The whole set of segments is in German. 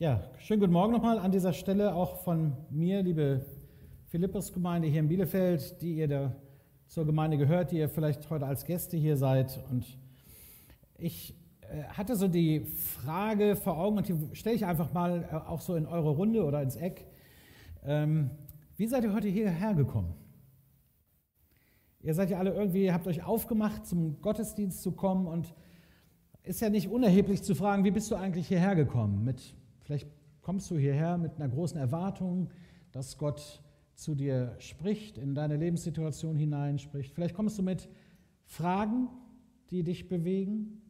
Ja, schönen guten Morgen nochmal an dieser Stelle auch von mir, liebe Philippus-Gemeinde hier in Bielefeld, die ihr da zur Gemeinde gehört, die ihr vielleicht heute als Gäste hier seid. Und ich äh, hatte so die Frage vor Augen und die stelle ich einfach mal äh, auch so in eure Runde oder ins Eck. Ähm, wie seid ihr heute hierher gekommen? Ihr seid ja alle irgendwie, habt euch aufgemacht, zum Gottesdienst zu kommen und ist ja nicht unerheblich zu fragen, wie bist du eigentlich hierher gekommen? Mit Vielleicht kommst du hierher mit einer großen Erwartung, dass Gott zu dir spricht, in deine Lebenssituation hineinspricht. Vielleicht kommst du mit Fragen, die dich bewegen,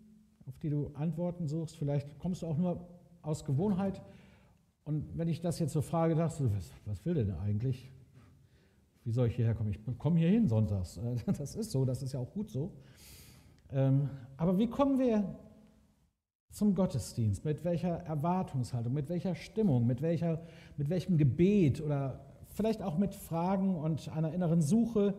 auf die du Antworten suchst. Vielleicht kommst du auch nur aus Gewohnheit. Und wenn ich das jetzt so frage, dachte du, was, was will denn eigentlich? Wie soll ich hierher kommen? Ich komme hier hin sonntags. Das ist so, das ist ja auch gut so. Ähm, aber wie kommen wir zum Gottesdienst, mit welcher Erwartungshaltung, mit welcher Stimmung, mit, welcher, mit welchem Gebet oder vielleicht auch mit Fragen und einer inneren Suche,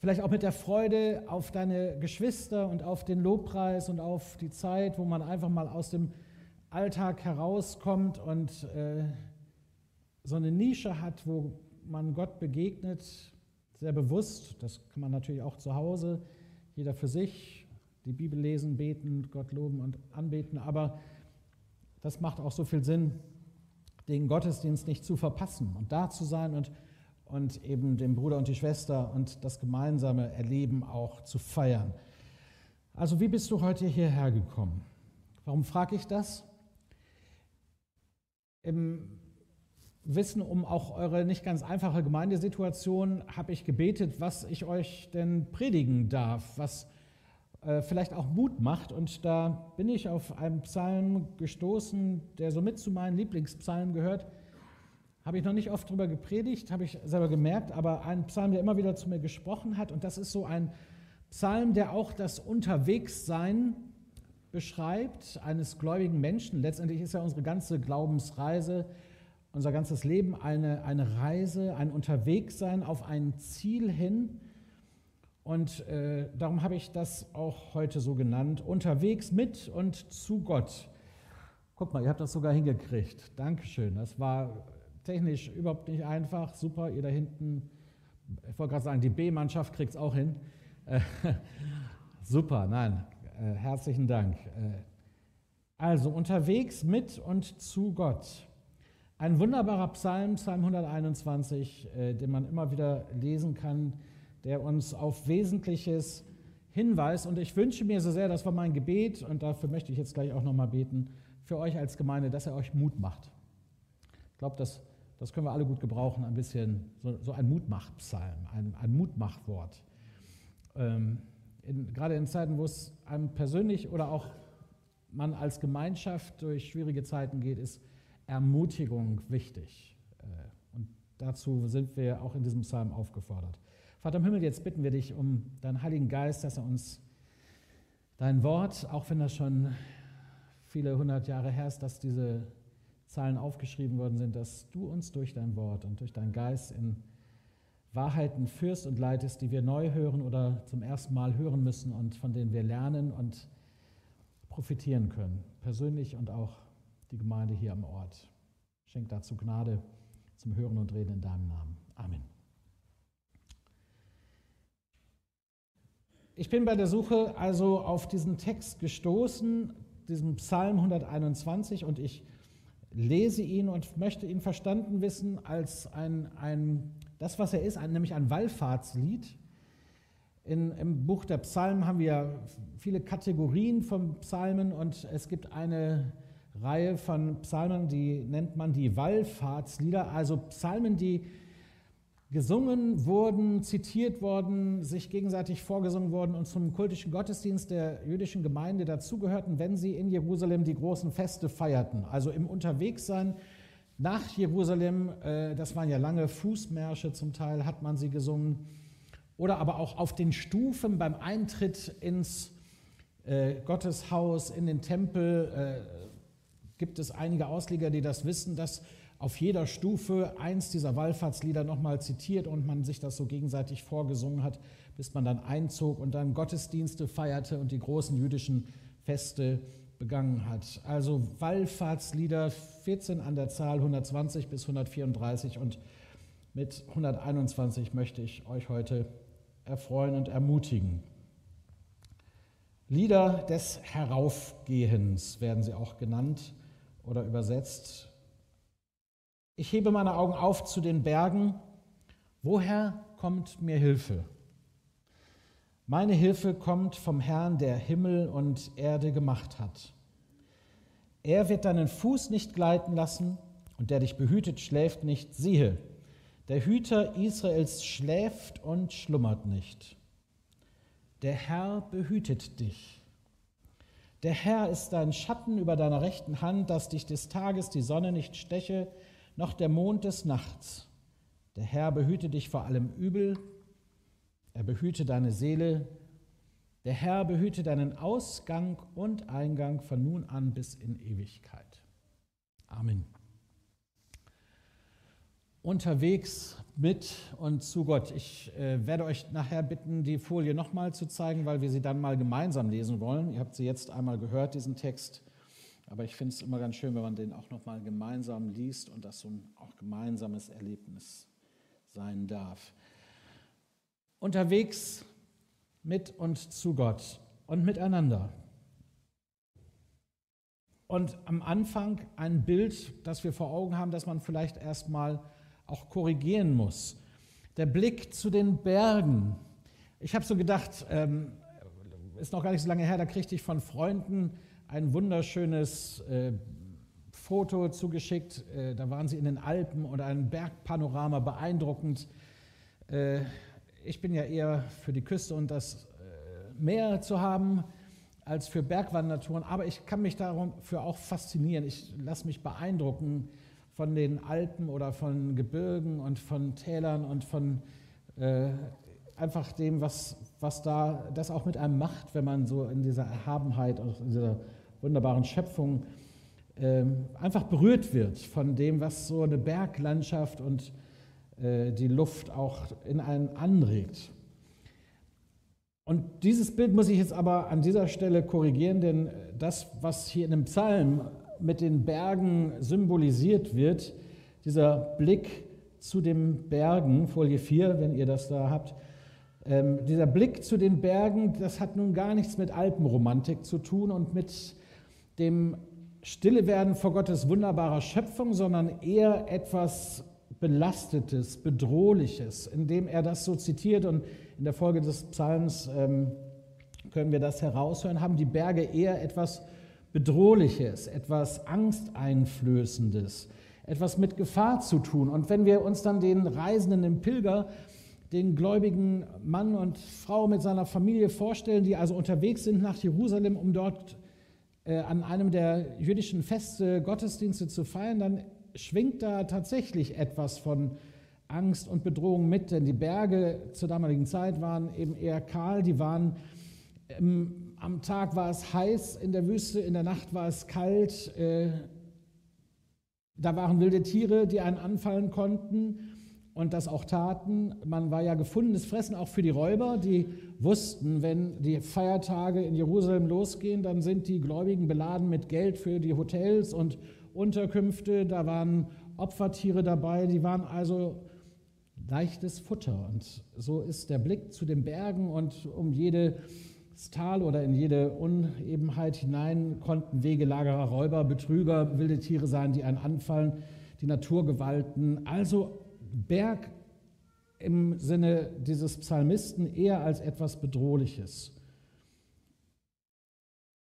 vielleicht auch mit der Freude auf deine Geschwister und auf den Lobpreis und auf die Zeit, wo man einfach mal aus dem Alltag herauskommt und äh, so eine Nische hat, wo man Gott begegnet, sehr bewusst, das kann man natürlich auch zu Hause, jeder für sich, die Bibel lesen, beten, Gott loben und anbeten, aber das macht auch so viel Sinn, den Gottesdienst nicht zu verpassen und da zu sein und, und eben den Bruder und die Schwester und das gemeinsame Erleben auch zu feiern. Also wie bist du heute hierher gekommen? Warum frage ich das? Im Wissen um auch eure nicht ganz einfache Gemeindesituation habe ich gebetet, was ich euch denn predigen darf, was vielleicht auch Mut macht. Und da bin ich auf einen Psalm gestoßen, der somit zu meinen Lieblingspsalmen gehört. Habe ich noch nicht oft darüber gepredigt, habe ich selber gemerkt, aber ein Psalm, der immer wieder zu mir gesprochen hat. Und das ist so ein Psalm, der auch das Unterwegssein beschreibt eines gläubigen Menschen. Letztendlich ist ja unsere ganze Glaubensreise, unser ganzes Leben eine, eine Reise, ein Unterwegssein auf ein Ziel hin. Und äh, darum habe ich das auch heute so genannt, unterwegs mit und zu Gott. Guck mal, ihr habt das sogar hingekriegt. Dankeschön. Das war technisch überhaupt nicht einfach. Super, ihr da hinten, ich wollte gerade sagen, die B-Mannschaft kriegt es auch hin. Äh, super, nein, äh, herzlichen Dank. Äh, also unterwegs mit und zu Gott. Ein wunderbarer Psalm, Psalm 121, äh, den man immer wieder lesen kann der uns auf Wesentliches hinweist. Und ich wünsche mir so sehr, das war mein Gebet, und dafür möchte ich jetzt gleich auch nochmal beten, für euch als Gemeinde, dass er euch Mut macht. Ich glaube, das, das können wir alle gut gebrauchen, ein bisschen so, so ein Mutmachpsalm, ein, ein Mutmachwort. Ähm, in, gerade in Zeiten, wo es einem persönlich oder auch man als Gemeinschaft durch schwierige Zeiten geht, ist Ermutigung wichtig. Äh, und dazu sind wir auch in diesem Psalm aufgefordert. Vater im Himmel, jetzt bitten wir dich um deinen Heiligen Geist, dass er uns dein Wort, auch wenn das schon viele hundert Jahre her ist, dass diese Zahlen aufgeschrieben worden sind, dass du uns durch dein Wort und durch deinen Geist in Wahrheiten führst und leitest, die wir neu hören oder zum ersten Mal hören müssen und von denen wir lernen und profitieren können, persönlich und auch die Gemeinde hier am Ort. Schenk dazu Gnade zum Hören und Reden in deinem Namen. Amen. Ich bin bei der Suche also auf diesen Text gestoßen, diesen Psalm 121, und ich lese ihn und möchte ihn verstanden wissen als ein, ein das, was er ist, ein, nämlich ein Wallfahrtslied. In, Im Buch der Psalmen haben wir viele Kategorien von Psalmen und es gibt eine Reihe von Psalmen, die nennt man die Wallfahrtslieder, also Psalmen, die gesungen wurden, zitiert worden, sich gegenseitig vorgesungen wurden und zum kultischen Gottesdienst der jüdischen Gemeinde dazugehörten, wenn sie in Jerusalem die großen Feste feierten. Also im Unterwegssein nach Jerusalem, äh, das waren ja lange Fußmärsche zum Teil, hat man sie gesungen. Oder aber auch auf den Stufen beim Eintritt ins äh, Gotteshaus, in den Tempel, äh, gibt es einige Ausleger, die das wissen, dass auf jeder Stufe eins dieser Wallfahrtslieder nochmal zitiert und man sich das so gegenseitig vorgesungen hat, bis man dann einzog und dann Gottesdienste feierte und die großen jüdischen Feste begangen hat. Also Wallfahrtslieder, 14 an der Zahl, 120 bis 134 und mit 121 möchte ich euch heute erfreuen und ermutigen. Lieder des Heraufgehens werden sie auch genannt oder übersetzt. Ich hebe meine Augen auf zu den Bergen. Woher kommt mir Hilfe? Meine Hilfe kommt vom Herrn, der Himmel und Erde gemacht hat. Er wird deinen Fuß nicht gleiten lassen und der dich behütet, schläft nicht. Siehe, der Hüter Israels schläft und schlummert nicht. Der Herr behütet dich. Der Herr ist dein Schatten über deiner rechten Hand, dass dich des Tages die Sonne nicht steche, noch der Mond des Nachts. Der Herr behüte dich vor allem Übel, er behüte deine Seele, der Herr behüte deinen Ausgang und Eingang von nun an bis in Ewigkeit. Amen unterwegs mit und zu Gott. Ich äh, werde euch nachher bitten, die Folie nochmal zu zeigen, weil wir sie dann mal gemeinsam lesen wollen. Ihr habt sie jetzt einmal gehört, diesen Text. Aber ich finde es immer ganz schön, wenn man den auch nochmal gemeinsam liest und das so ein auch gemeinsames Erlebnis sein darf. Unterwegs mit und zu Gott und miteinander. Und am Anfang ein Bild, das wir vor Augen haben, das man vielleicht erstmal auch korrigieren muss. Der Blick zu den Bergen. Ich habe so gedacht, ähm, ist noch gar nicht so lange her, da kriegte ich von Freunden ein wunderschönes äh, Foto zugeschickt. Äh, da waren sie in den Alpen und ein Bergpanorama beeindruckend. Äh, ich bin ja eher für die Küste und das äh, Meer zu haben als für Bergwandertouren, aber ich kann mich dafür auch faszinieren. Ich lasse mich beeindrucken von den Alpen oder von Gebirgen und von Tälern und von äh, einfach dem, was, was da das auch mit einem macht, wenn man so in dieser Erhabenheit, in dieser wunderbaren Schöpfung äh, einfach berührt wird von dem, was so eine Berglandschaft und äh, die Luft auch in einen anregt. Und dieses Bild muss ich jetzt aber an dieser Stelle korrigieren, denn das, was hier in dem Psalm mit den Bergen symbolisiert wird, dieser Blick zu den Bergen, Folie 4, wenn ihr das da habt, ähm, dieser Blick zu den Bergen, das hat nun gar nichts mit Alpenromantik zu tun und mit dem Stillewerden vor Gottes wunderbarer Schöpfung, sondern eher etwas Belastetes, Bedrohliches, indem er das so zitiert und in der Folge des Psalms ähm, können wir das heraushören, haben die Berge eher etwas Bedrohliches, etwas Angsteinflößendes, etwas mit Gefahr zu tun. Und wenn wir uns dann den Reisenden im Pilger, den gläubigen Mann und Frau mit seiner Familie vorstellen, die also unterwegs sind nach Jerusalem, um dort äh, an einem der jüdischen Feste Gottesdienste zu feiern, dann schwingt da tatsächlich etwas von Angst und Bedrohung mit, denn die Berge zur damaligen Zeit waren eben eher kahl, die waren im am Tag war es heiß in der Wüste, in der Nacht war es kalt. Äh, da waren wilde Tiere, die einen anfallen konnten und das auch taten. Man war ja gefundenes Fressen auch für die Räuber, die wussten, wenn die Feiertage in Jerusalem losgehen, dann sind die Gläubigen beladen mit Geld für die Hotels und Unterkünfte. Da waren Opfertiere dabei, die waren also leichtes Futter. Und so ist der Blick zu den Bergen und um jede ins Tal oder in jede Unebenheit hinein konnten Wegelagerer, Räuber, Betrüger, wilde Tiere sein, die einen anfallen, die Naturgewalten. Also Berg im Sinne dieses Psalmisten eher als etwas Bedrohliches.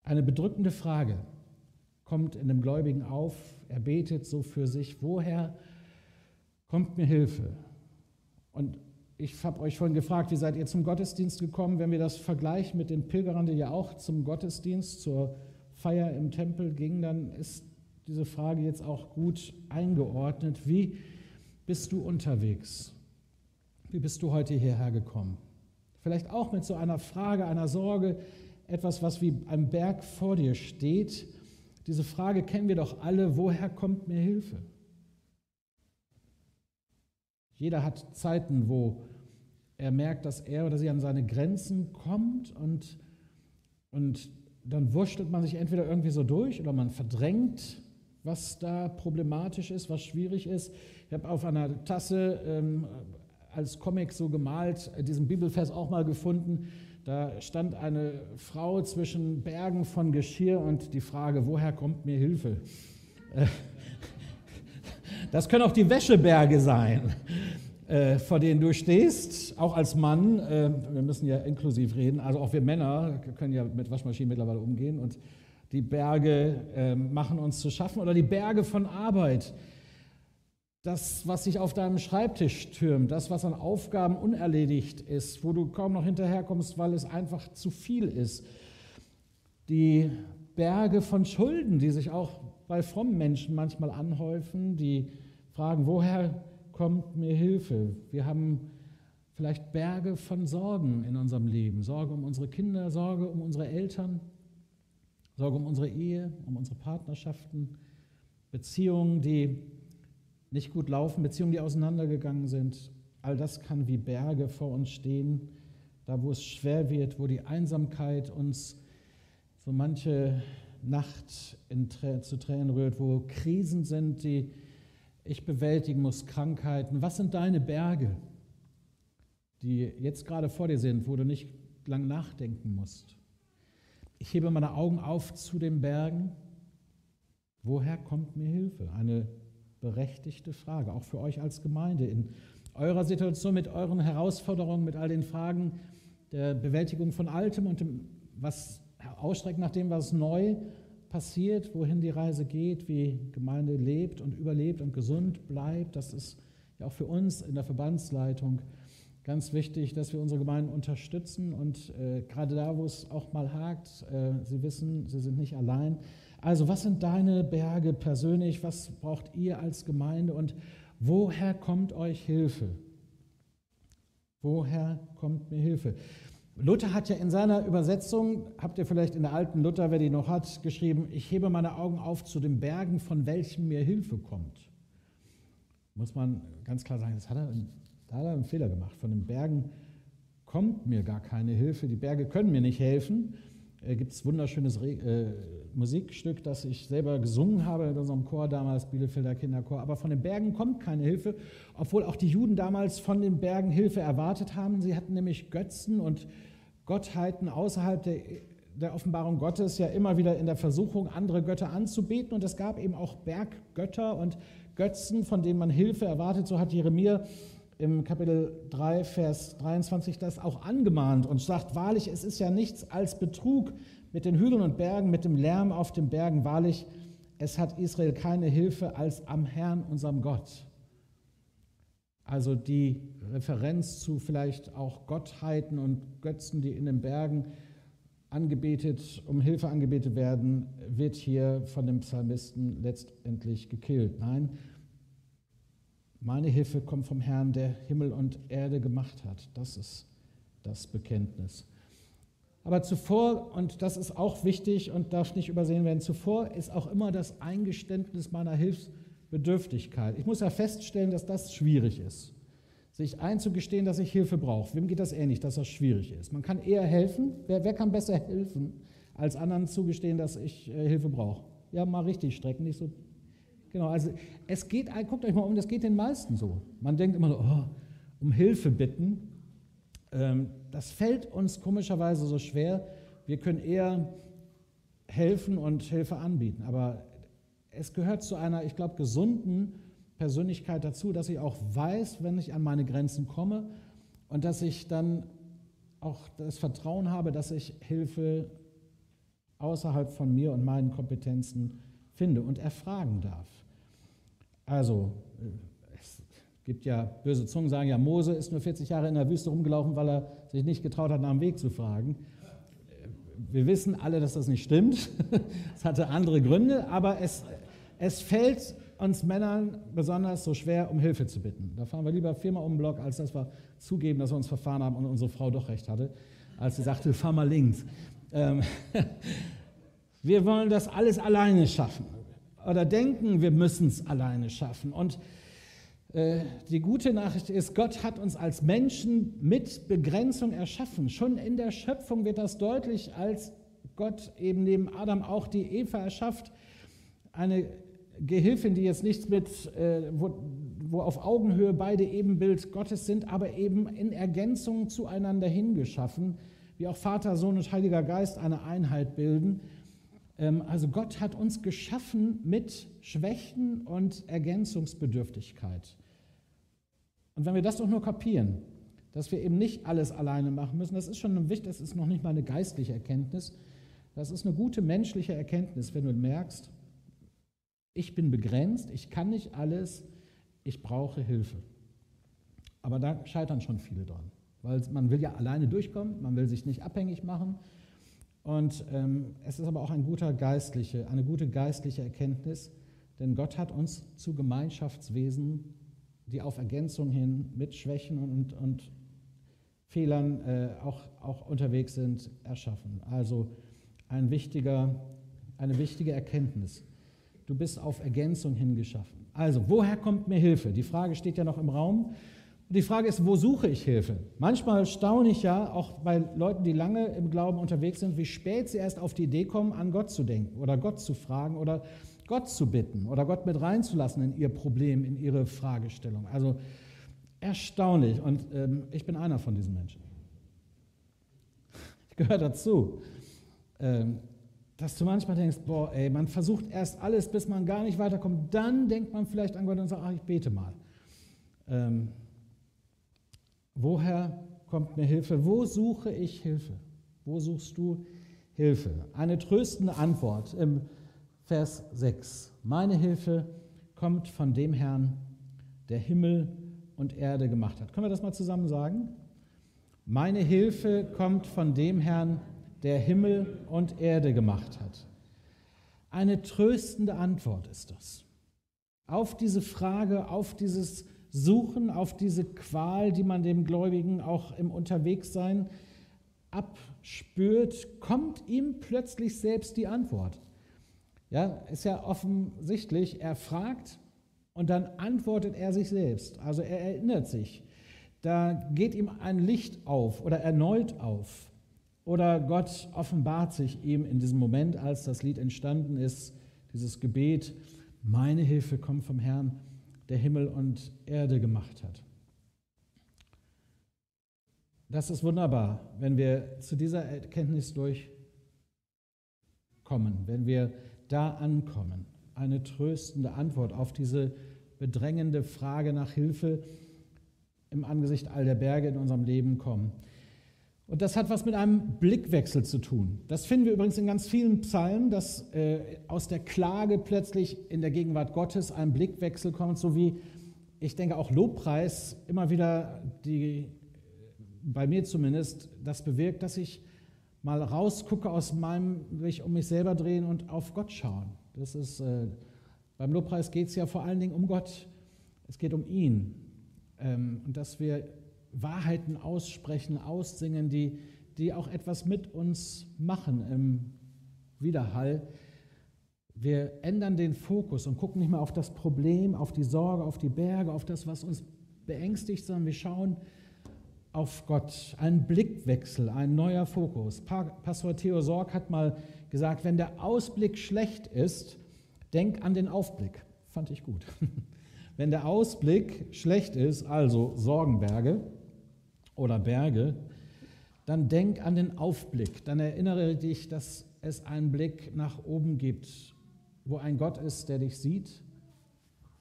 Eine bedrückende Frage kommt in dem Gläubigen auf. Er betet so für sich, woher kommt mir Hilfe? Und ich habe euch vorhin gefragt, wie seid ihr zum Gottesdienst gekommen? Wenn wir das vergleichen mit den Pilgerern, die ja auch zum Gottesdienst, zur Feier im Tempel gingen, dann ist diese Frage jetzt auch gut eingeordnet. Wie bist du unterwegs? Wie bist du heute hierher gekommen? Vielleicht auch mit so einer Frage, einer Sorge, etwas, was wie ein Berg vor dir steht. Diese Frage kennen wir doch alle, woher kommt mir Hilfe? Jeder hat Zeiten, wo er merkt, dass er oder sie an seine Grenzen kommt und, und dann wurschtelt man sich entweder irgendwie so durch oder man verdrängt, was da problematisch ist, was schwierig ist. Ich habe auf einer Tasse ähm, als Comic so gemalt, äh, diesen Bibelvers auch mal gefunden. Da stand eine Frau zwischen Bergen von Geschirr und die Frage, woher kommt mir Hilfe? Äh, das können auch die Wäscheberge sein, äh, vor denen du stehst, auch als Mann. Wir müssen ja inklusiv reden, also auch wir Männer können ja mit Waschmaschinen mittlerweile umgehen und die Berge machen uns zu schaffen oder die Berge von Arbeit das, was sich auf deinem Schreibtisch türmt, das, was an Aufgaben unerledigt ist, wo du kaum noch hinterherkommst, weil es einfach zu viel ist. Die Berge von Schulden, die sich auch bei frommen Menschen manchmal anhäufen, die fragen, woher kommt mir Hilfe? Wir haben vielleicht Berge von Sorgen in unserem Leben. Sorge um unsere Kinder, Sorge um unsere Eltern, Sorge um unsere Ehe, um unsere Partnerschaften, Beziehungen, die nicht gut laufen, Beziehungen, die auseinandergegangen sind. All das kann wie Berge vor uns stehen, da wo es schwer wird, wo die Einsamkeit uns so manche Nacht in, zu Tränen rührt, wo Krisen sind, die ich bewältigen muss, Krankheiten. Was sind deine Berge, die jetzt gerade vor dir sind, wo du nicht lang nachdenken musst? Ich hebe meine Augen auf zu den Bergen. Woher kommt mir Hilfe? Eine berechtigte Frage, auch für euch als Gemeinde in eurer Situation mit euren Herausforderungen, mit all den Fragen der Bewältigung von Altem und dem, was ausstreckt nach dem, was neu passiert, wohin die Reise geht, wie Gemeinde lebt und überlebt und gesund bleibt. Das ist ja auch für uns in der Verbandsleitung ganz wichtig, dass wir unsere Gemeinden unterstützen und äh, gerade da, wo es auch mal hakt, äh, Sie wissen, Sie sind nicht allein. Also was sind deine Berge persönlich? Was braucht ihr als Gemeinde? Und woher kommt euch Hilfe? Woher kommt mir Hilfe? Luther hat ja in seiner Übersetzung, habt ihr vielleicht in der alten Luther, wer die noch hat, geschrieben, ich hebe meine Augen auf zu den Bergen, von welchen mir Hilfe kommt. Muss man ganz klar sagen, das hat er, da hat er einen Fehler gemacht. Von den Bergen kommt mir gar keine Hilfe. Die Berge können mir nicht helfen. Äh, Gibt es wunderschönes äh, Musikstück, das ich selber gesungen habe in unserem Chor damals, Bielefelder Kinderchor. Aber von den Bergen kommt keine Hilfe, obwohl auch die Juden damals von den Bergen Hilfe erwartet haben. Sie hatten nämlich Götzen und Gottheiten außerhalb der, der Offenbarung Gottes ja immer wieder in der Versuchung, andere Götter anzubeten. Und es gab eben auch Berggötter und Götzen, von denen man Hilfe erwartet. So hat Jeremia im Kapitel 3, Vers 23 das auch angemahnt und sagt, wahrlich, es ist ja nichts als Betrug, mit den Hügeln und Bergen, mit dem Lärm auf den Bergen. Wahrlich, es hat Israel keine Hilfe als am Herrn, unserem Gott. Also die Referenz zu vielleicht auch Gottheiten und Götzen, die in den Bergen angebetet, um Hilfe angebetet werden, wird hier von dem Psalmisten letztendlich gekillt. Nein, meine Hilfe kommt vom Herrn, der Himmel und Erde gemacht hat. Das ist das Bekenntnis. Aber zuvor, und das ist auch wichtig und darf nicht übersehen werden, zuvor ist auch immer das Eingeständnis meiner Hilfsbedürftigkeit. Ich muss ja feststellen, dass das schwierig ist. Sich einzugestehen, dass ich Hilfe brauche. Wem geht das ähnlich, dass das schwierig ist? Man kann eher helfen. Wer, wer kann besser helfen, als anderen zugestehen, dass ich äh, Hilfe brauche? Ja, mal richtig strecken, nicht so. Genau, also es geht, guckt euch mal um, das geht den meisten so. Man denkt immer so, oh, um Hilfe bitten. Ähm, das fällt uns komischerweise so schwer. Wir können eher helfen und Hilfe anbieten. Aber es gehört zu einer, ich glaube, gesunden Persönlichkeit dazu, dass ich auch weiß, wenn ich an meine Grenzen komme und dass ich dann auch das Vertrauen habe, dass ich Hilfe außerhalb von mir und meinen Kompetenzen finde und erfragen darf. Also, gibt ja, böse Zungen sagen ja, Mose ist nur 40 Jahre in der Wüste rumgelaufen, weil er sich nicht getraut hat, nach dem Weg zu fragen. Wir wissen alle, dass das nicht stimmt. Es hatte andere Gründe, aber es, es fällt uns Männern besonders so schwer, um Hilfe zu bitten. Da fahren wir lieber viermal um den Block, als dass wir zugeben, dass wir uns verfahren haben und unsere Frau doch recht hatte, als sie sagte, fahr mal links. Ähm, wir wollen das alles alleine schaffen oder denken, wir müssen es alleine schaffen. Und äh, die gute Nachricht ist, Gott hat uns als Menschen mit Begrenzung erschaffen. Schon in der Schöpfung wird das deutlich, als Gott eben neben Adam auch die Eva erschafft, eine Gehilfin, die jetzt nichts mit, äh, wo, wo auf Augenhöhe beide Ebenbild Gottes sind, aber eben in Ergänzung zueinander hingeschaffen, wie auch Vater, Sohn und Heiliger Geist eine Einheit bilden. Ähm, also Gott hat uns geschaffen mit Schwächen und Ergänzungsbedürftigkeit. Und wenn wir das doch nur kapieren, dass wir eben nicht alles alleine machen müssen, das ist schon wichtig, das ist noch nicht mal eine geistliche Erkenntnis, das ist eine gute menschliche Erkenntnis, wenn du merkst, ich bin begrenzt, ich kann nicht alles, ich brauche Hilfe. Aber da scheitern schon viele dran, weil man will ja alleine durchkommen, man will sich nicht abhängig machen. Und ähm, es ist aber auch ein guter geistliche, eine gute geistliche Erkenntnis, denn Gott hat uns zu Gemeinschaftswesen, die auf Ergänzung hin mit Schwächen und, und Fehlern äh, auch, auch unterwegs sind, erschaffen. Also ein wichtiger, eine wichtige Erkenntnis. Du bist auf Ergänzung hingeschaffen. Also, woher kommt mir Hilfe? Die Frage steht ja noch im Raum. Die Frage ist, wo suche ich Hilfe? Manchmal staune ich ja, auch bei Leuten, die lange im Glauben unterwegs sind, wie spät sie erst auf die Idee kommen, an Gott zu denken oder Gott zu fragen oder Gott zu bitten oder Gott mit reinzulassen in ihr Problem, in ihre Fragestellung. Also erstaunlich. Und ähm, ich bin einer von diesen Menschen. Ich gehöre dazu. Ähm, dass du manchmal denkst, boah, ey, man versucht erst alles, bis man gar nicht weiterkommt. Dann denkt man vielleicht an Gott und sagt, ach, ich bete mal. Ähm, woher kommt mir Hilfe? Wo suche ich Hilfe? Wo suchst du Hilfe? Eine tröstende Antwort im Vers 6. Meine Hilfe kommt von dem Herrn, der Himmel und Erde gemacht hat. Können wir das mal zusammen sagen? Meine Hilfe kommt von dem Herrn, der Himmel und Erde gemacht hat. Eine tröstende Antwort ist das. Auf diese Frage, auf dieses Suchen, auf diese Qual, die man dem Gläubigen auch im Unterwegssein abspürt, kommt ihm plötzlich selbst die Antwort. Ja, ist ja offensichtlich, er fragt und dann antwortet er sich selbst. Also er erinnert sich. Da geht ihm ein Licht auf oder erneut auf. Oder Gott offenbart sich ihm in diesem Moment, als das Lied entstanden ist, dieses Gebet, meine Hilfe kommt vom Herrn, der Himmel und Erde gemacht hat. Das ist wunderbar, wenn wir zu dieser Erkenntnis durchkommen, wenn wir da ankommen. Eine tröstende Antwort auf diese bedrängende Frage nach Hilfe im Angesicht all der Berge in unserem Leben kommen. Und das hat was mit einem Blickwechsel zu tun. Das finden wir übrigens in ganz vielen Psalmen, dass äh, aus der Klage plötzlich in der Gegenwart Gottes ein Blickwechsel kommt, so wie ich denke auch Lobpreis immer wieder die, bei mir zumindest, das bewirkt, dass ich mal rausgucke aus meinem, mich um mich selber drehen und auf Gott schauen. Das ist, äh, beim Lobpreis geht es ja vor allen Dingen um Gott. Es geht um ihn. Ähm, und dass wir Wahrheiten aussprechen, aussingen, die, die auch etwas mit uns machen im Widerhall. Wir ändern den Fokus und gucken nicht mehr auf das Problem, auf die Sorge, auf die Berge, auf das, was uns beängstigt, sondern wir schauen auf Gott. Ein Blickwechsel, ein neuer Fokus. Pastor Theo Sorg hat mal gesagt, wenn der Ausblick schlecht ist, denk an den Aufblick. Fand ich gut. Wenn der Ausblick schlecht ist, also Sorgenberge, oder Berge, dann denk an den Aufblick, dann erinnere dich, dass es einen Blick nach oben gibt, wo ein Gott ist, der dich sieht.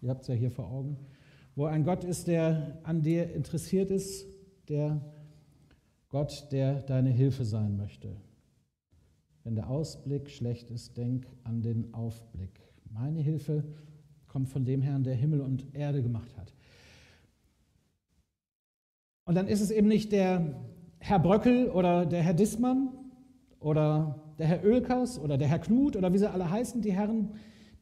Ihr habt es ja hier vor Augen. Wo ein Gott ist, der an dir interessiert ist, der Gott, der deine Hilfe sein möchte. Wenn der Ausblick schlecht ist, denk an den Aufblick. Meine Hilfe kommt von dem Herrn, der Himmel und Erde gemacht hat. Und dann ist es eben nicht der Herr Bröckel oder der Herr Dissmann oder der Herr Oelkers oder der Herr Knut oder wie sie alle heißen, die Herren,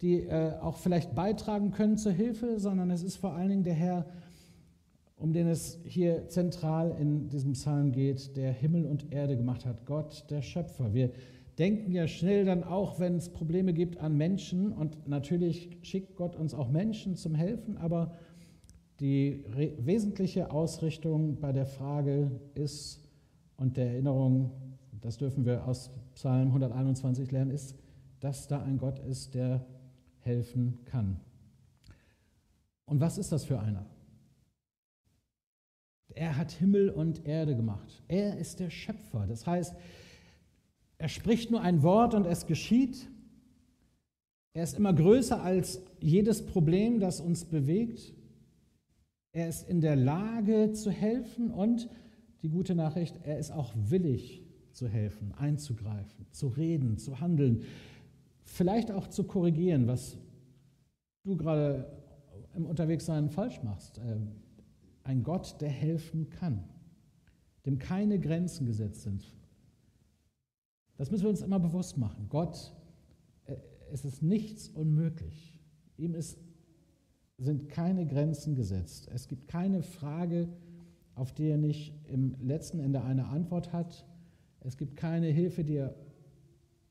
die äh, auch vielleicht beitragen können zur Hilfe, sondern es ist vor allen Dingen der Herr, um den es hier zentral in diesem Psalm geht, der Himmel und Erde gemacht hat, Gott, der Schöpfer. Wir denken ja schnell dann auch, wenn es Probleme gibt, an Menschen und natürlich schickt Gott uns auch Menschen zum Helfen, aber die wesentliche Ausrichtung bei der Frage ist und der Erinnerung, das dürfen wir aus Psalm 121 lernen, ist, dass da ein Gott ist, der helfen kann. Und was ist das für einer? Er hat Himmel und Erde gemacht. Er ist der Schöpfer. Das heißt, er spricht nur ein Wort und es geschieht. Er ist immer größer als jedes Problem, das uns bewegt. Er ist in der Lage zu helfen und die gute Nachricht, er ist auch willig zu helfen, einzugreifen, zu reden, zu handeln, vielleicht auch zu korrigieren, was du gerade im Unterwegssein falsch machst. Ähm, ein Gott, der helfen kann, dem keine Grenzen gesetzt sind. Das müssen wir uns immer bewusst machen. Gott, äh, es ist nichts unmöglich. Ihm ist, sind keine Grenzen gesetzt. Es gibt keine Frage, auf die er nicht im letzten Ende eine Antwort hat. Es gibt keine Hilfe, die er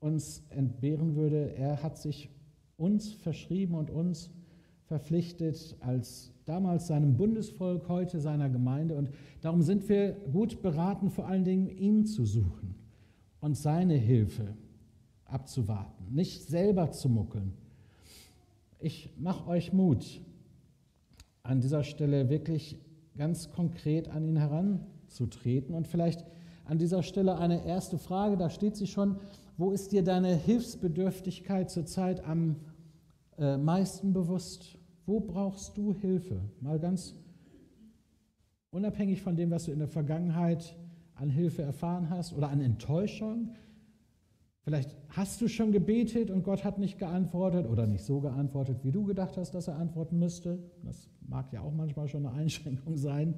uns entbehren würde. Er hat sich uns verschrieben und uns verpflichtet als damals seinem Bundesvolk, heute seiner Gemeinde. Und darum sind wir gut beraten, vor allen Dingen ihn zu suchen und seine Hilfe abzuwarten, nicht selber zu muckeln. Ich mache euch Mut, an dieser Stelle wirklich ganz konkret an ihn heranzutreten und vielleicht an dieser Stelle eine erste Frage, da steht sie schon, wo ist dir deine Hilfsbedürftigkeit zurzeit am äh, meisten bewusst? Wo brauchst du Hilfe? Mal ganz unabhängig von dem, was du in der Vergangenheit an Hilfe erfahren hast oder an Enttäuschung. Vielleicht hast du schon gebetet und Gott hat nicht geantwortet oder nicht so geantwortet, wie du gedacht hast, dass er antworten müsste. Das mag ja auch manchmal schon eine Einschränkung sein,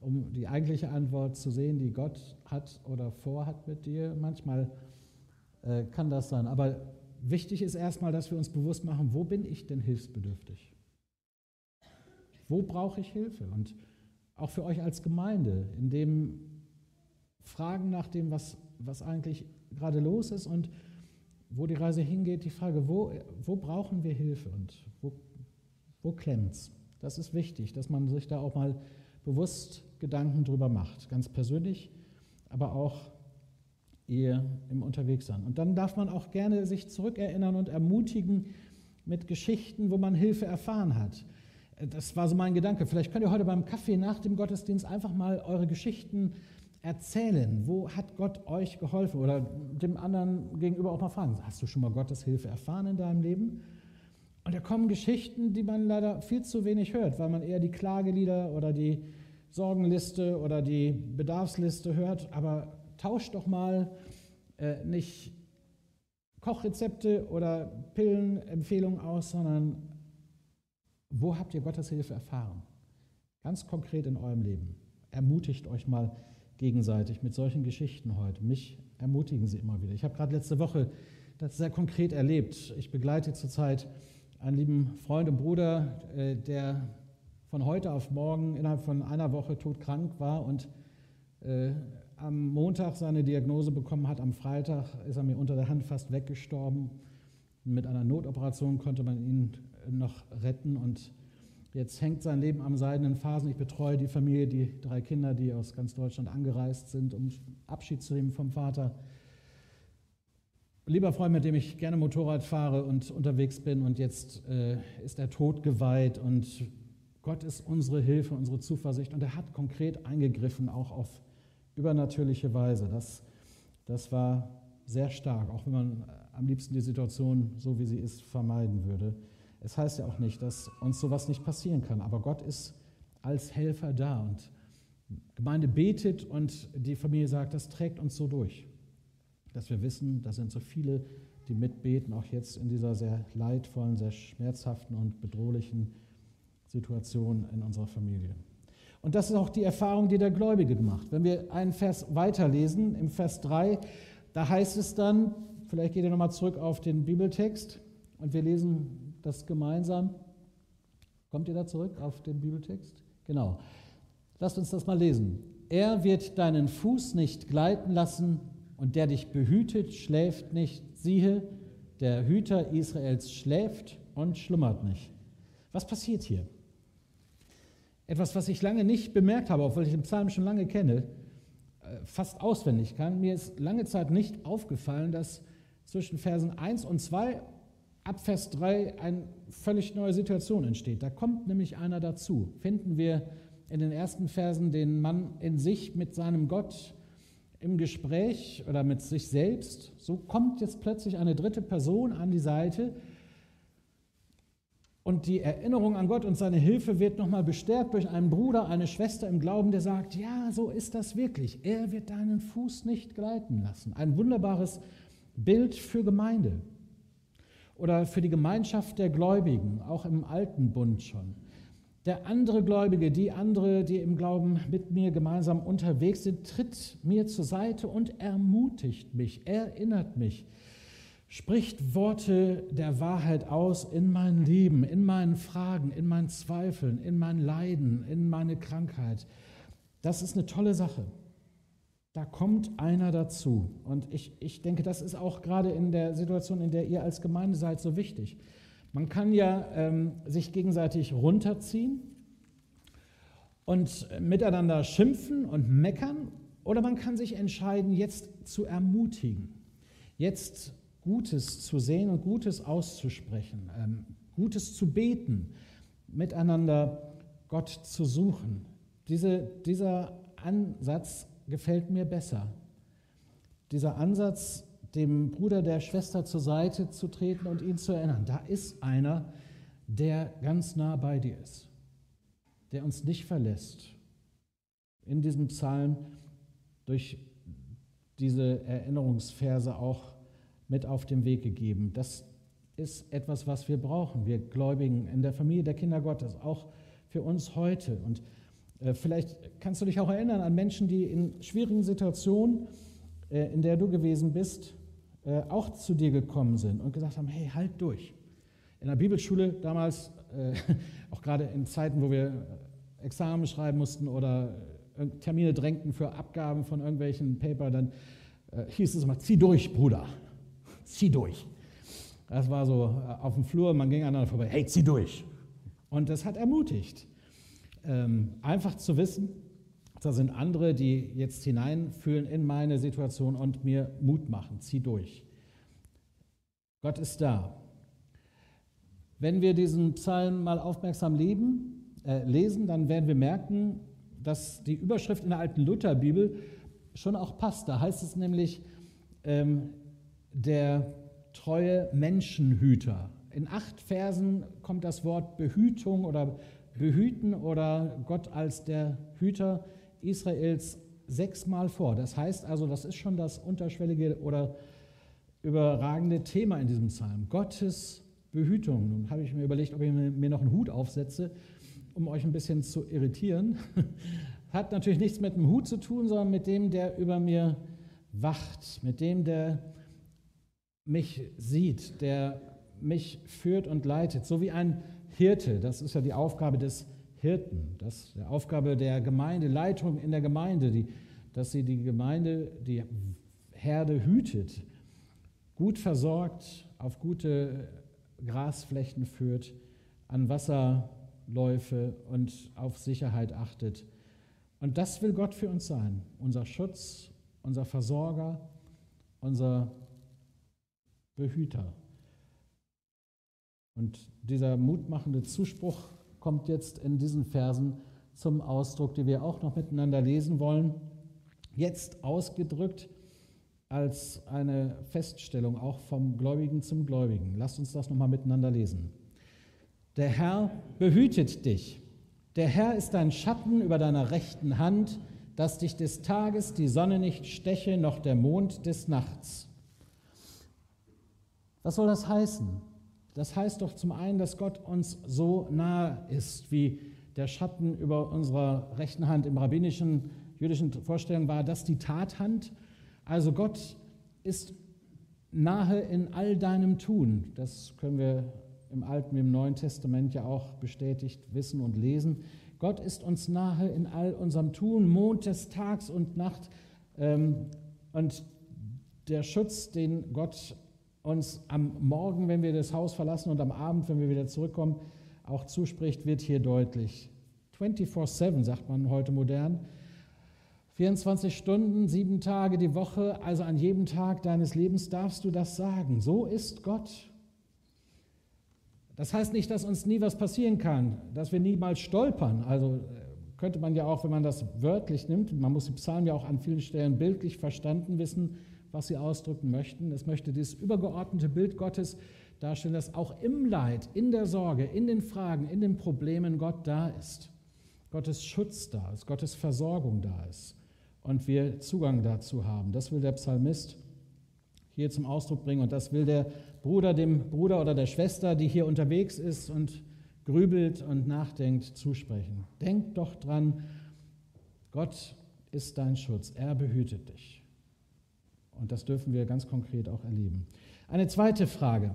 um die eigentliche Antwort zu sehen, die Gott hat oder vorhat mit dir. Manchmal äh, kann das sein. Aber wichtig ist erstmal, dass wir uns bewusst machen, wo bin ich denn hilfsbedürftig? Wo brauche ich Hilfe? Und auch für euch als Gemeinde, in dem Fragen nach dem, was, was eigentlich gerade los ist und wo die Reise hingeht, die Frage, wo, wo brauchen wir Hilfe und wo, wo klemmt es? Das ist wichtig, dass man sich da auch mal bewusst Gedanken drüber macht, ganz persönlich, aber auch ihr im Unterwegssein. Und dann darf man auch gerne sich zurückerinnern und ermutigen mit Geschichten, wo man Hilfe erfahren hat. Das war so mein Gedanke. Vielleicht könnt ihr heute beim Kaffee nach dem Gottesdienst einfach mal eure Geschichten erzählen. Wo hat Gott euch geholfen? Oder dem anderen gegenüber auch mal fragen, hast du schon mal Gottes Hilfe erfahren in deinem Leben? Und da kommen Geschichten, die man leider viel zu wenig hört, weil man eher die Klagelieder oder die Sorgenliste oder die Bedarfsliste hört. Aber tauscht doch mal äh, nicht Kochrezepte oder Pillenempfehlungen aus, sondern wo habt ihr Gottes Hilfe erfahren? Ganz konkret in eurem Leben. Ermutigt euch mal gegenseitig mit solchen Geschichten heute. Mich ermutigen sie immer wieder. Ich habe gerade letzte Woche das sehr konkret erlebt. Ich begleite zurzeit einen lieben Freund und Bruder, äh, der von heute auf morgen innerhalb von einer Woche todkrank war und äh, am Montag seine Diagnose bekommen hat. Am Freitag ist er mir unter der Hand fast weggestorben. Mit einer Notoperation konnte man ihn noch retten und Jetzt hängt sein Leben am seidenen Phasen. Ich betreue die Familie, die drei Kinder, die aus ganz Deutschland angereist sind, um Abschied zu nehmen vom Vater. Lieber Freund, mit dem ich gerne Motorrad fahre und unterwegs bin, und jetzt äh, ist er tot geweiht und Gott ist unsere Hilfe, unsere Zuversicht und er hat konkret eingegriffen, auch auf übernatürliche Weise. Das, das war sehr stark, auch wenn man am liebsten die Situation, so wie sie ist, vermeiden würde. Es heißt ja auch nicht, dass uns sowas nicht passieren kann, aber Gott ist als Helfer da und Gemeinde betet und die Familie sagt, das trägt uns so durch, dass wir wissen, da sind so viele, die mitbeten, auch jetzt in dieser sehr leidvollen, sehr schmerzhaften und bedrohlichen Situation in unserer Familie. Und das ist auch die Erfahrung, die der Gläubige macht. Wenn wir einen Vers weiterlesen, im Vers 3, da heißt es dann, vielleicht geht ihr nochmal zurück auf den Bibeltext und wir lesen das gemeinsam. Kommt ihr da zurück auf den Bibeltext? Genau. Lasst uns das mal lesen. Er wird deinen Fuß nicht gleiten lassen und der dich behütet, schläft nicht. Siehe, der Hüter Israels schläft und schlummert nicht. Was passiert hier? Etwas, was ich lange nicht bemerkt habe, obwohl ich den Psalm schon lange kenne. äh, fast auswendig kann. Mir ist lange Zeit nicht aufgefallen, dass zwischen Versen 1 und 2 ab Vers 3 eine völlig neue Situation entsteht. Da kommt nämlich einer dazu. Finden wir in den ersten Versen den Mann in sich mit seinem Gott im Gespräch oder mit sich selbst. So kommt jetzt plötzlich eine dritte Person an die Seite und die Erinnerung an Gott und seine Hilfe wird nochmal bestärkt durch einen Bruder, eine Schwester im Glauben, der sagt, ja, so ist das wirklich. Er wird deinen Fuß nicht gleiten lassen. Ein wunderbares Bild für Gemeinde oder für die Gemeinschaft der Gläubigen, auch im alten Bund schon. Der andere Gläubige, die andere, die im Glauben mit mir gemeinsam unterwegs sind, tritt mir zur Seite und ermutigt mich, erinnert mich, spricht Worte der Wahrheit aus in mein Leben, in meinen Fragen, in meinen Zweifeln, in mein Leiden, in meine Krankheit. Das ist eine tolle Sache. Da kommt einer dazu. Und ich, ich denke, das ist auch gerade in der Situation, in der ihr als Gemeinde seid, so wichtig. Man kann ja ähm, sich gegenseitig runterziehen und miteinander schimpfen und meckern, oder man kann sich entscheiden, jetzt zu ermutigen, jetzt Gutes zu sehen und Gutes auszusprechen, ähm, Gutes zu beten, miteinander Gott zu suchen. Diese, dieser Ansatz gefällt mir besser. Dieser Ansatz, dem Bruder der Schwester zur Seite zu treten und ihn zu erinnern, da ist einer, der ganz nah bei dir ist, der uns nicht verlässt. In diesem Psalm durch diese Erinnerungsverse auch mit auf den Weg gegeben. Das ist etwas, was wir brauchen, wir Gläubigen in der Familie der Kinder Gottes, auch für uns heute. Und vielleicht kannst du dich auch erinnern an Menschen, die in schwierigen Situationen, äh, in der du gewesen bist, äh, auch zu dir gekommen sind und gesagt haben, hey, halt durch. In der Bibelschule damals, auch gerade in Zeiten, wo wir Examen schreiben mussten oder Termine drängten für Abgaben von irgendwelchen Paper, dann hieß es immer, zieh durch, Bruder, zieh durch. Das war so auf dem Flur, man ging aneinander vorbei, hey, zieh durch. Und das hat ermutigt. Ähm, einfach zu wissen, da sind andere, die jetzt hineinfühlen in meine Situation und mir Mut machen. Zieh durch. Gott ist da. Wenn wir diesen Psalm mal aufmerksam leben, äh, lesen, dann werden wir merken, dass die Überschrift in der alten Lutherbibel schon auch passt. Da heißt es nämlich ähm, der treue Menschenhüter. In acht Versen kommt das Wort Behütung oder behüten oder Gott als der Hüter Israels sechsmal vor. Das heißt also, das ist schon das unterschwellige oder überragende Thema in diesem Psalm. Gottes Behütung. Nun habe ich mir überlegt, ob ich mir noch einen Hut aufsetze, um euch ein bisschen zu irritieren. Hat natürlich nichts mit dem Hut zu tun, sondern mit dem, der über mir wacht, mit dem, der mich sieht, der mich führt und leitet, so wie ein Hirte, das ist ja die Aufgabe des Hirten, das ist die Aufgabe der Gemeindeleitung in der Gemeinde, die, dass sie die Gemeinde, die Herde hütet, gut versorgt, auf gute Grasflächen führt, an Wasserläufe und auf Sicherheit achtet. Und das will Gott für uns sein, unser Schutz, unser Versorger, unser Behüter. Und dieser mutmachende Zuspruch kommt jetzt in diesen Versen zum Ausdruck, die wir auch noch miteinander lesen wollen. Jetzt ausgedrückt als eine Feststellung auch vom Gläubigen zum Gläubigen. Lasst uns das nochmal miteinander lesen. Der Herr behütet dich. Der Herr ist dein Schatten über deiner rechten Hand, dass dich des Tages die Sonne nicht steche, noch der Mond des Nachts. Was soll das heißen? Das heißt doch zum einen, dass Gott uns so nahe ist, wie der Schatten über unserer rechten Hand im rabbinischen jüdischen Vorstellung war, das die Tathand. Also Gott ist nahe in all deinem Tun. Das können wir im Alten wie im Neuen Testament ja auch bestätigt wissen und lesen. Gott ist uns nahe in all unserem Tun, Mond des Tags und Nacht. Ähm, und der Schutz, den Gott uns am Morgen, wenn wir das Haus verlassen und am Abend, wenn wir wieder zurückkommen, auch zuspricht, wird hier deutlich. 24-7 sagt man heute modern. 24 Stunden, sieben Tage die Woche, also an jedem Tag deines Lebens darfst du das sagen. So ist Gott. Das heißt nicht, dass uns nie was passieren kann, dass wir niemals stolpern. Also äh, könnte man ja auch, wenn man das wörtlich nimmt, man muss die Psalmen ja auch an vielen Stellen bildlich verstanden wissen, was sie ausdrücken möchten. Es möchte dieses übergeordnete Bild Gottes darstellen, dass auch im Leid, in der Sorge, in den Fragen, in den Problemen Gott da ist. Gottes Schutz da ist, Gottes Versorgung da ist und wir Zugang dazu haben. Das will der Psalmist hier zum Ausdruck bringen und das will der Bruder dem Bruder oder der Schwester, die hier unterwegs ist und grübelt und nachdenkt, zusprechen. Denk doch dran, Gott ist dein Schutz, er behütet dich. Und das dürfen wir ganz konkret auch erleben. Eine zweite Frage,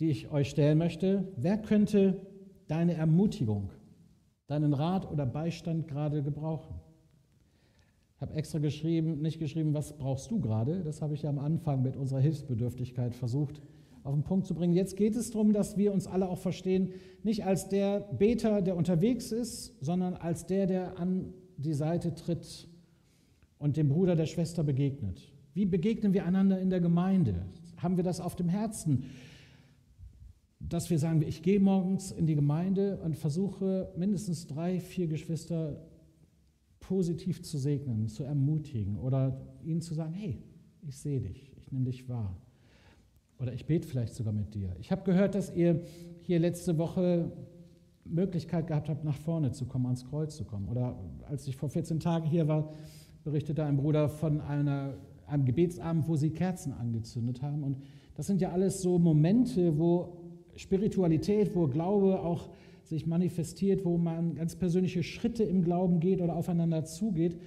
die ich euch stellen möchte, wer könnte deine Ermutigung, deinen Rat oder Beistand gerade gebrauchen? Ich habe extra geschrieben, nicht geschrieben, was brauchst du gerade? Das habe ich ja am Anfang mit unserer Hilfsbedürftigkeit versucht auf den Punkt zu bringen. Jetzt geht es darum, dass wir uns alle auch verstehen, nicht als der Beter, der unterwegs ist, sondern als der, der an die Seite tritt und dem Bruder, der Schwester begegnet. Wie begegnen wir einander in der Gemeinde? Haben wir das auf dem Herzen? Dass wir sagen, ich gehe morgens in die Gemeinde und versuche mindestens drei, vier Geschwister positiv zu segnen, zu ermutigen oder ihnen zu sagen, hey, ich sehe dich, ich nehme dich wahr. Oder ich bete vielleicht sogar mit dir. Ich habe gehört, dass ihr hier letzte Woche Möglichkeit gehabt habt, nach vorne zu kommen, ans Kreuz zu kommen. Oder als ich vor 14 Tagen hier war, berichtete ein Bruder von einer, einem Gebetsabend, wo sie Kerzen angezündet haben. Und das sind ja alles so Momente, wo Spiritualität, wo Glaube auch sich manifestiert, wo man ganz persönliche Schritte im Glauben geht oder aufeinander zugeht.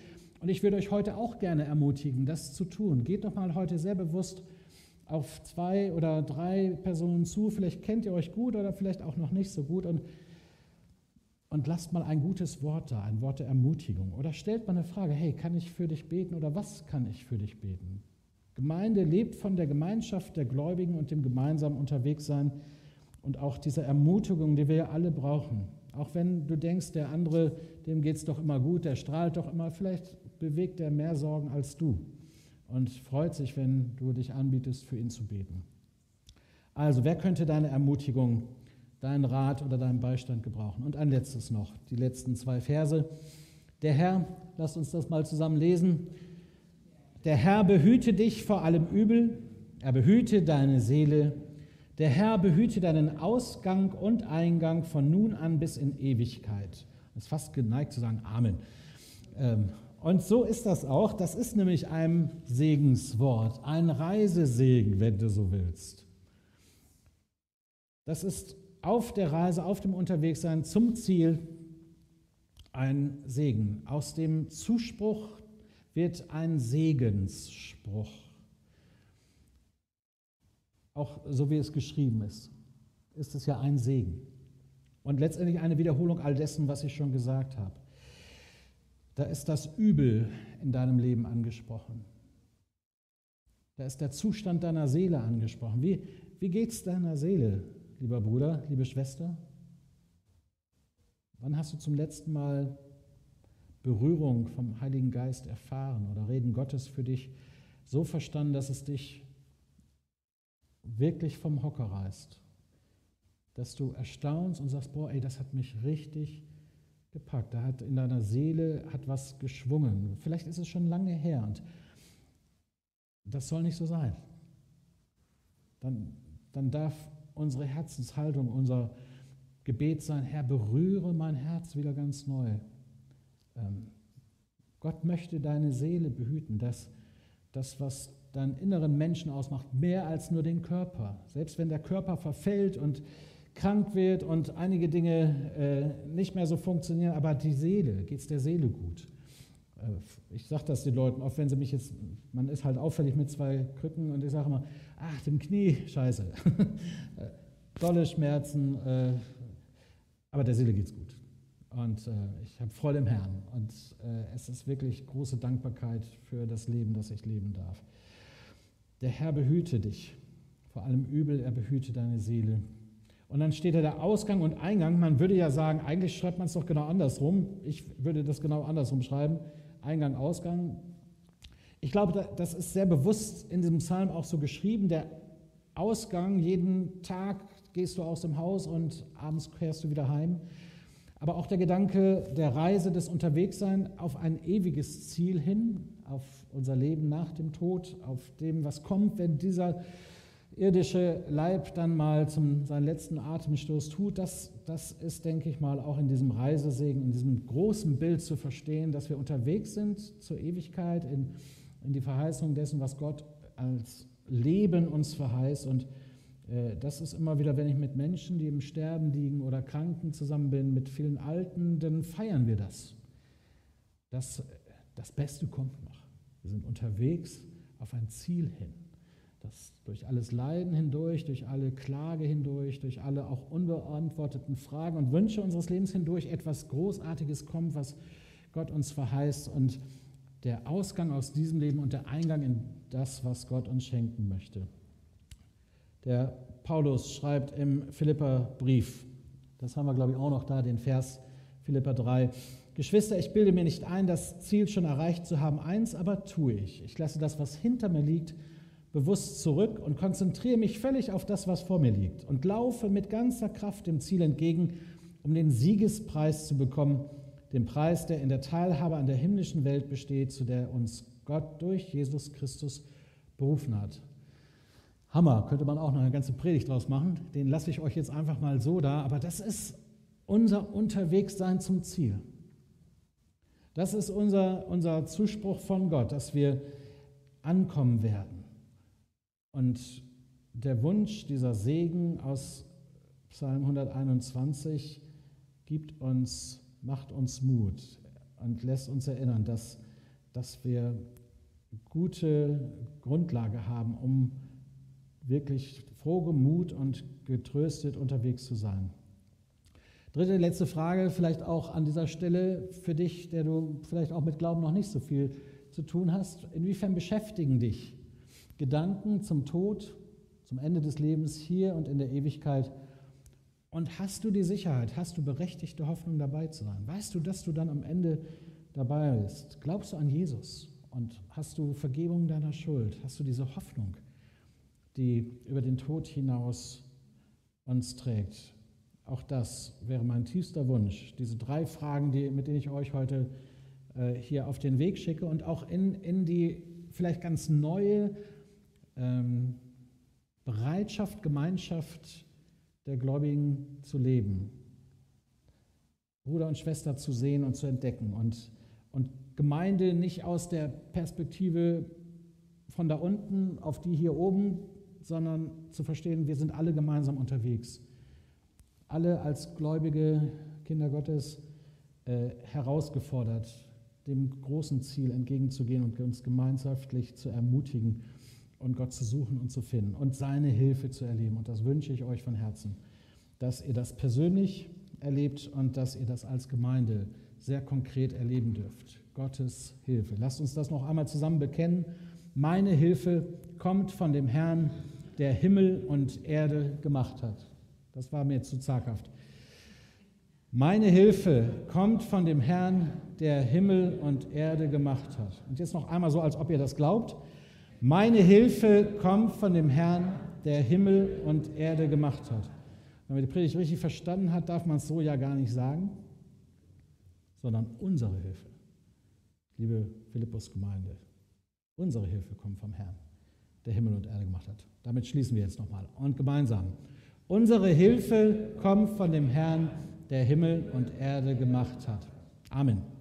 Und ich würde euch heute auch gerne ermutigen, das zu tun. Geht doch mal heute sehr bewusst auf zwei oder drei Personen zu. Vielleicht kennt ihr euch gut oder vielleicht auch noch nicht so gut. Und, und lasst mal ein gutes Wort da, ein Wort der Ermutigung. Oder stellt mal eine Frage, hey, kann ich für dich beten oder was kann ich für dich beten? Gemeinde lebt von der Gemeinschaft der Gläubigen und dem gemeinsamen Unterwegssein und auch dieser Ermutigung, die wir ja alle brauchen. Auch wenn du denkst, der andere, dem geht es doch immer gut, der strahlt doch immer, vielleicht bewegt er mehr Sorgen als du und freut sich, wenn du dich anbietest, für ihn zu beten. Also, wer könnte deine Ermutigung, deinen Rat oder deinen Beistand gebrauchen? Und ein letztes noch, die letzten zwei Verse. Der Herr, lasst uns das mal zusammen lesen. Der Herr behüte dich vor allem Übel, er behüte deine Seele der Herr behüte deinen Ausgang und Eingang von nun an bis in Ewigkeit. Das ist fast geneigt zu sagen Amen. Ähm, und so ist das auch. Das ist nämlich ein Segenswort, ein Reisesegen, wenn du so willst. Das ist auf der Reise, auf dem Unterwegssein zum Ziel ein Segen. Aus dem Zuspruch wird ein Segensspruch auch so wie es geschrieben ist, ist es ja ein Segen. Und letztendlich eine Wiederholung all dessen, was ich schon gesagt habe. Da ist das Übel in deinem Leben angesprochen. Da ist der Zustand deiner Seele angesprochen. Wie, wie geht es deiner Seele, lieber Bruder, liebe Schwester? Wann hast du zum letzten Mal Berührung vom Heiligen Geist erfahren oder Reden Gottes für dich so verstanden, dass es dich wirklich vom Hocker reißt. Dass du erstaunst und sagst, boah, ey, das hat mich richtig gepackt. Da hat in deiner Seele hat was geschwungen. Vielleicht ist es schon lange her und das soll nicht so sein. Dann, dann darf unsere Herzenshaltung, unser Gebet sein, Herr, berühre mein Herz wieder ganz neu. Ähm, Gott möchte deine Seele behüten, dass das, was deinen inneren Menschen ausmacht, mehr als nur den Körper. Selbst wenn der Körper verfällt und krank wird und einige Dinge äh, nicht mehr so funktionieren, aber die Seele, geht es der Seele gut. Äh, ich sage das den Leuten, oft wenn sie mich jetzt, man ist halt auffällig mit zwei Krücken und ich sage immer, ach, dem Knie, scheiße. Dolle Schmerzen, äh, aber der Seele geht es gut. Und äh, ich habe Freude im Herrn. Und äh, es ist wirklich große Dankbarkeit für das Leben, das ich leben darf. Der Herr behüte dich. Vor allem Übel, er behüte deine Seele. Und dann steht da der Ausgang und Eingang. Man würde ja sagen, eigentlich schreibt man es doch genau andersrum. Ich würde das genau andersrum schreiben. Eingang, Ausgang. Ich glaube, das ist sehr bewusst in diesem Psalm auch so geschrieben. Der Ausgang, jeden Tag gehst du aus dem Haus und abends kehrst du wieder heim. Aber auch der Gedanke der Reise, des Unterwegssein auf ein ewiges Ziel hin, auf unser Leben nach dem Tod, auf dem, was kommt, wenn dieser irdische Leib dann mal zum, seinen letzten Atemstoß tut, das, das ist, denke ich mal, auch in diesem Reisesegen, in diesem großen Bild zu verstehen, dass wir unterwegs sind zur Ewigkeit, in, in die Verheißung dessen, was Gott als Leben uns verheißt. Und äh, das ist immer wieder, wenn ich mit Menschen, die im Sterben liegen oder Kranken zusammen bin, mit vielen Alten, dann feiern wir das. Das, das Beste kommt noch. Wir sind unterwegs auf ein Ziel hin dass durch alles Leiden hindurch, durch alle Klage hindurch, durch alle auch unbeantworteten Fragen und Wünsche unseres Lebens hindurch etwas Großartiges kommt, was Gott uns verheißt und der Ausgang aus diesem Leben und der Eingang in das, was Gott uns schenken möchte. Der Paulus schreibt im Philipperbrief, das haben wir glaube ich auch noch da, den Vers Philipper 3, Geschwister, ich bilde mir nicht ein, das Ziel schon erreicht zu haben, eins aber tue ich. Ich lasse das, was hinter mir liegt, bewusst zurück und konzentriere mich völlig auf das, was vor mir liegt und laufe mit ganzer Kraft dem Ziel entgegen, um den Siegespreis zu bekommen, den Preis, der in der Teilhabe an der himmlischen Welt besteht, zu der uns Gott durch Jesus Christus berufen hat. Hammer, könnte man auch noch eine ganze Predigt draus machen. Den lasse ich euch jetzt einfach mal so da, aber das ist unser Unterwegssein zum Ziel. Das ist unser, unser Zuspruch von Gott, dass wir ankommen werden. Und der Wunsch, dieser Segen aus Psalm 121 gibt uns, macht uns Mut und lässt uns erinnern, dass, dass wir gute Grundlage haben, um wirklich frohgemut und getröstet unterwegs zu sein. Dritte, letzte Frage, vielleicht auch an dieser Stelle für dich, der du vielleicht auch mit Glauben noch nicht so viel zu tun hast. Inwiefern beschäftigen dich Gedanken zum Tod, zum Ende des Lebens hier und in der Ewigkeit. Und hast du die Sicherheit, hast du berechtigte Hoffnung dabei zu sein? Weißt du, dass du dann am Ende dabei bist? Glaubst du an Jesus und hast du Vergebung deiner Schuld? Hast du diese Hoffnung, die über den Tod hinaus uns trägt? Auch das wäre mein tiefster Wunsch. Diese drei Fragen, die, mit denen ich euch heute äh, hier auf den Weg schicke und auch in, in die vielleicht ganz neue ähm, Bereitschaft, Gemeinschaft der Gläubigen zu leben. Bruder und Schwester zu sehen und zu entdecken und, und Gemeinde nicht aus der Perspektive von da unten auf die hier oben, sondern zu verstehen, wir sind alle gemeinsam unterwegs. Alle als gläubige Kinder Gottes äh, herausgefordert, dem großen Ziel entgegenzugehen und uns gemeinschaftlich zu ermutigen und Gott zu suchen und zu finden und seine Hilfe zu erleben. Und das wünsche ich euch von Herzen, dass ihr das persönlich erlebt und dass ihr das als Gemeinde sehr konkret erleben dürft. Gottes Hilfe. Lasst uns das noch einmal zusammen bekennen. Meine Hilfe kommt von dem Herrn, der Himmel und Erde gemacht hat. Das war mir zu zaghaft. Meine Hilfe kommt von dem Herrn, der Himmel und Erde gemacht hat. Und jetzt noch einmal so, als ob ihr das glaubt. Meine Hilfe kommt von dem Herrn, der Himmel und Erde gemacht hat. Wenn man die Predigt richtig verstanden hat, darf man es so ja gar nicht sagen, sondern unsere Hilfe. Liebe Philippus-Gemeinde, unsere Hilfe kommt vom Herrn, der Himmel und Erde gemacht hat. Damit schließen wir jetzt nochmal und gemeinsam. Unsere Hilfe kommt von dem Herrn, der Himmel und Erde gemacht hat. Amen.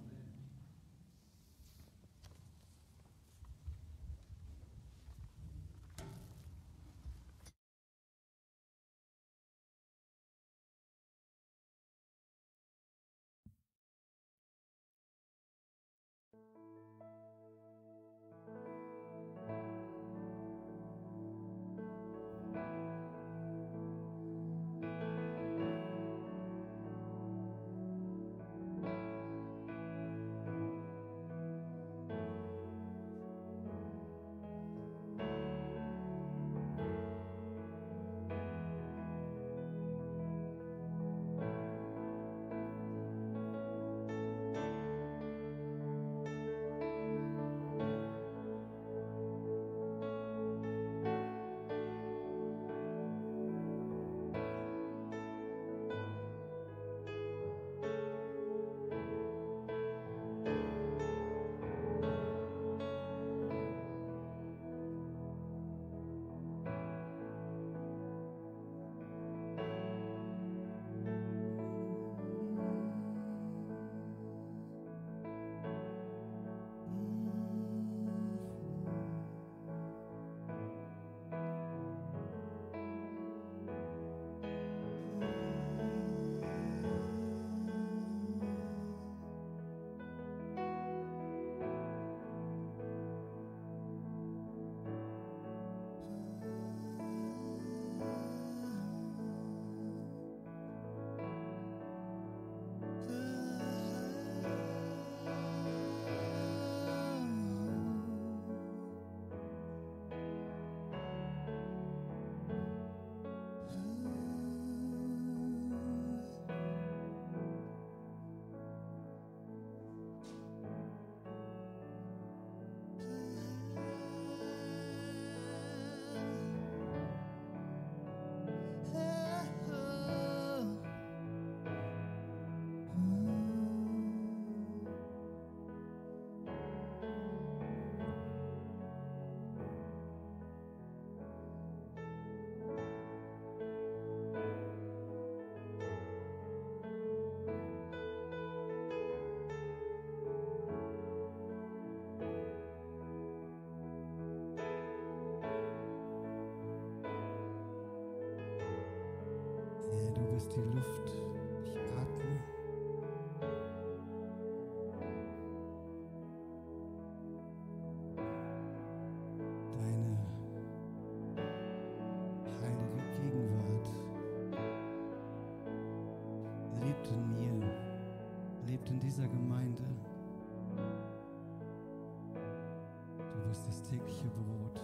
Tägliche Brot,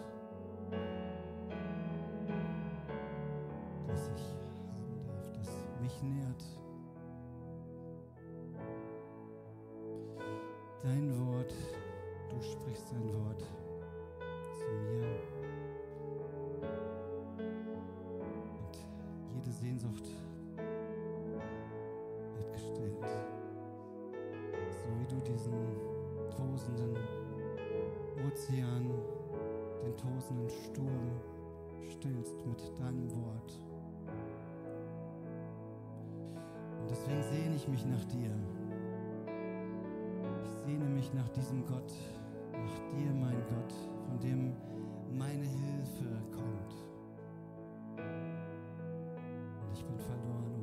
das ich haben darf, das mich nährt. Dein Wort, du sprichst dein Wort den tosenden Sturm stillst mit deinem Wort. Und deswegen sehne ich mich nach dir. Ich sehne mich nach diesem Gott, nach dir, mein Gott, von dem meine Hilfe kommt. Und ich bin verloren